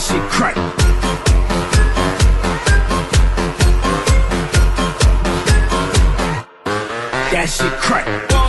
That shit crack. That shit crack.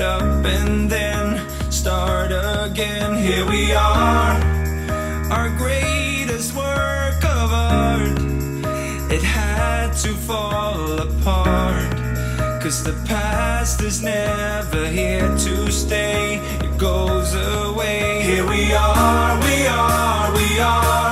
Up and then start again. Here we are, our greatest work of art. It had to fall apart. Cause the past is never here to stay, it goes away. Here we are, we are, we are,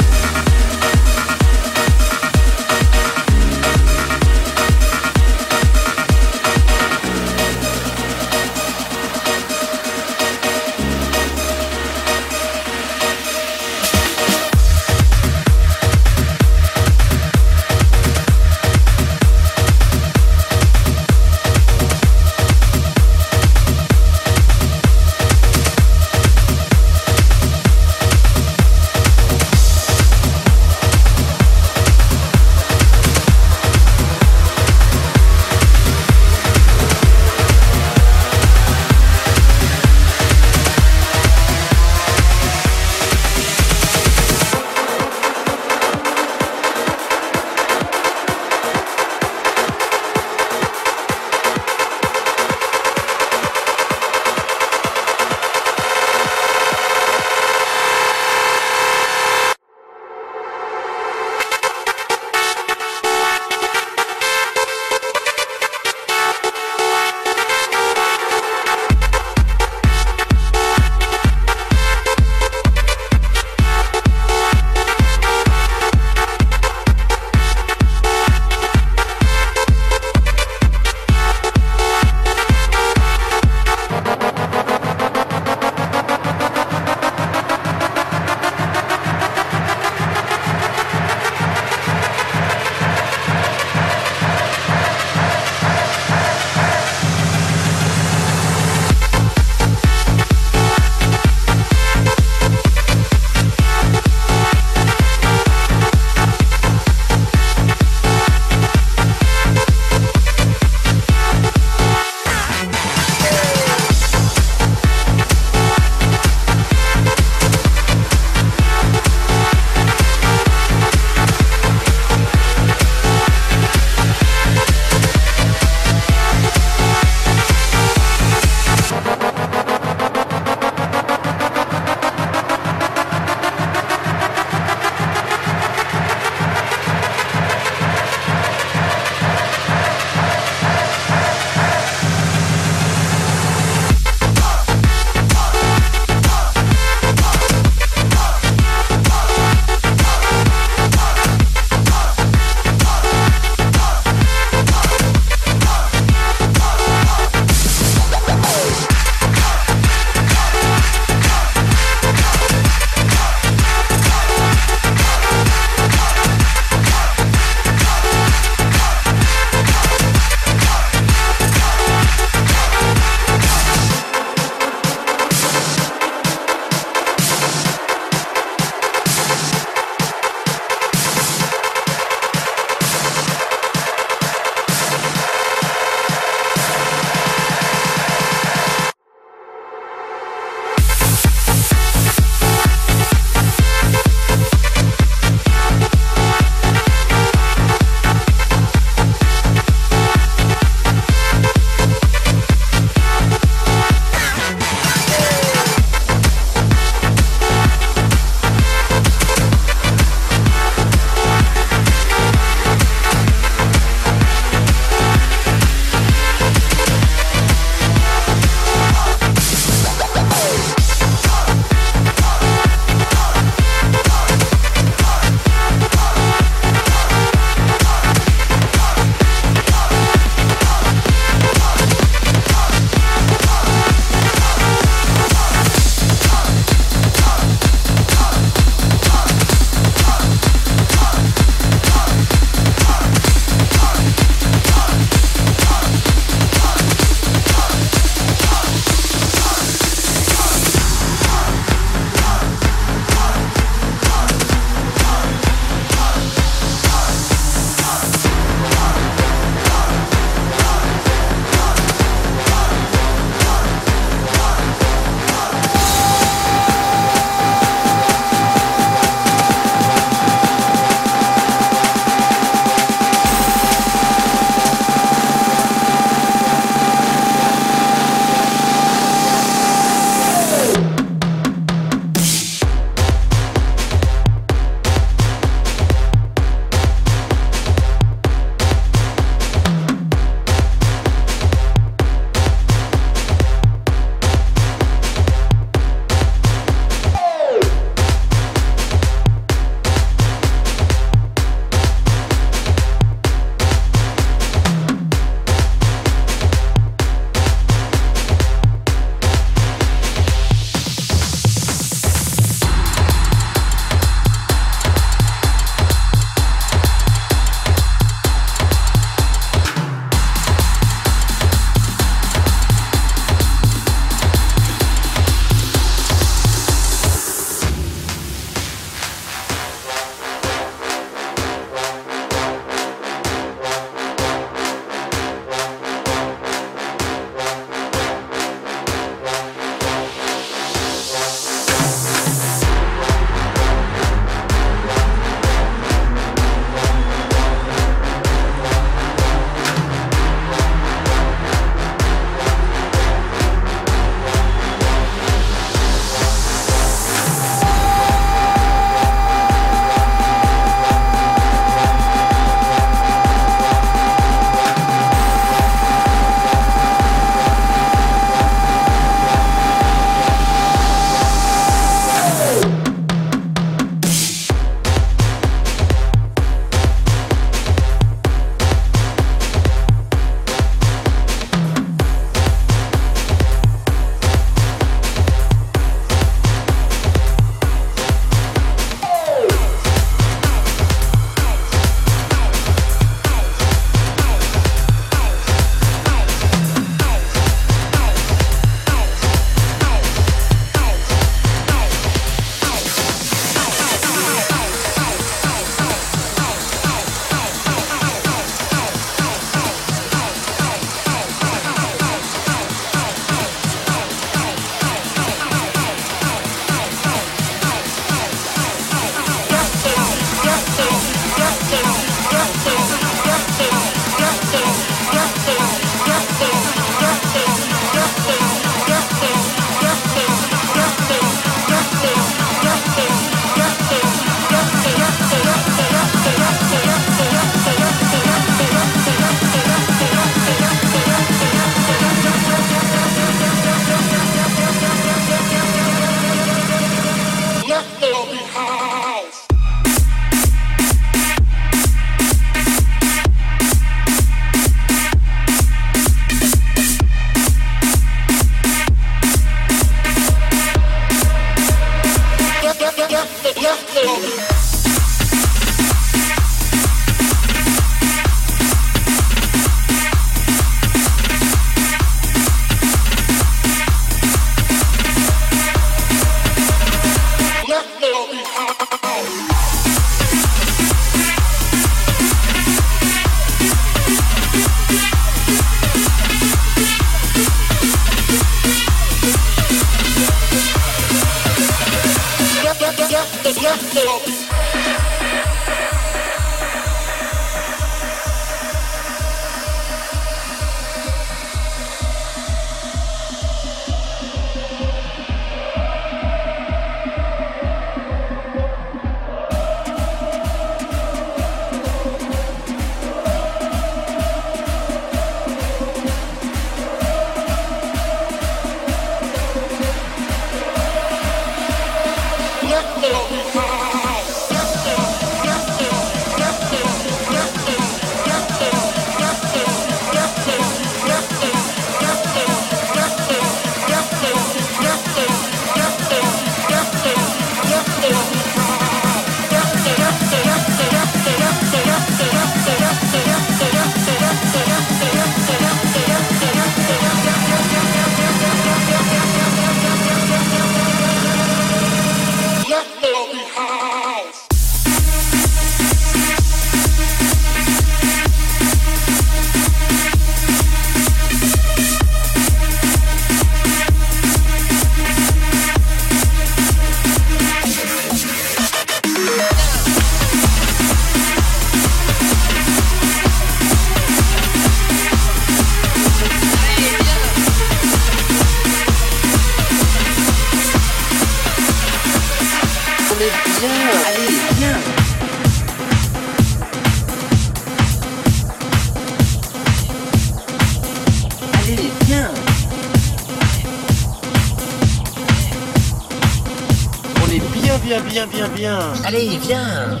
Allez, viens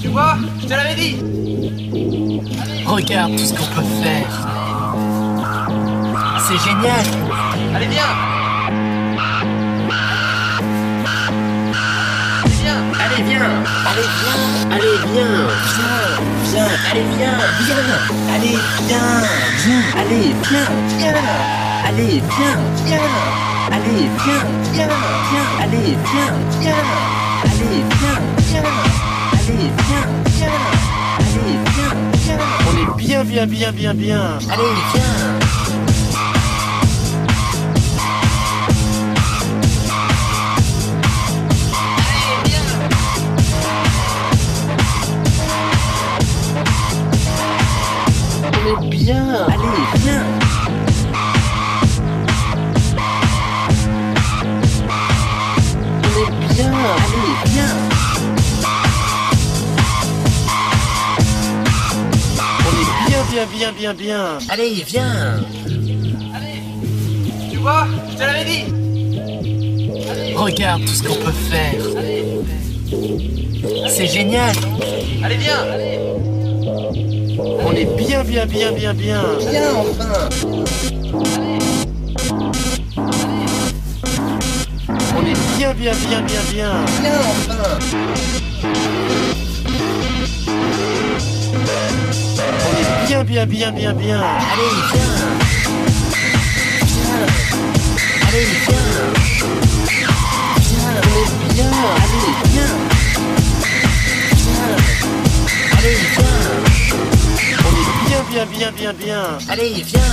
Tu vois, je te l'avais dit Regarde tout ce qu'on peut faire. C'est génial Allez, viens Allez, viens Allez, viens Allez, viens Allez, viens Viens Viens Allez, viens Viens Allez, viens Viens Allez, viens Viens Allez, viens Viens Allez, viens Viens Viens. Allez, viens Viens. Allez, viens Viens. Allez, viens Viens. Allez, viens Viens. On est bien, bien, bien, bien, bien. Allez, viens. On est bien. Allez, viens bien, bien, bien, bien, bien. Allez, viens Tu vois, je te l'avais dit. Regarde tout ce qu'on peut faire. C'est génial. Allez, viens. On est bien, bien, bien, bien, bien. Viens enfin. On est bien, bien, bien, bien, bien. Viens enfin bien, bien, bien, bien, bien. Allez, viens. Viens Allez, viens. Viens, Allez, viens Viens Allez, viens On est bien, bien, bien, bien, bien. Allez, viens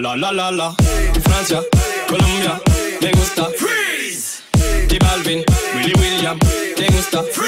la la la la. Francia, Colombia, me gusta. Freeze. T Balvin, Willy William, te gusta. Freeze.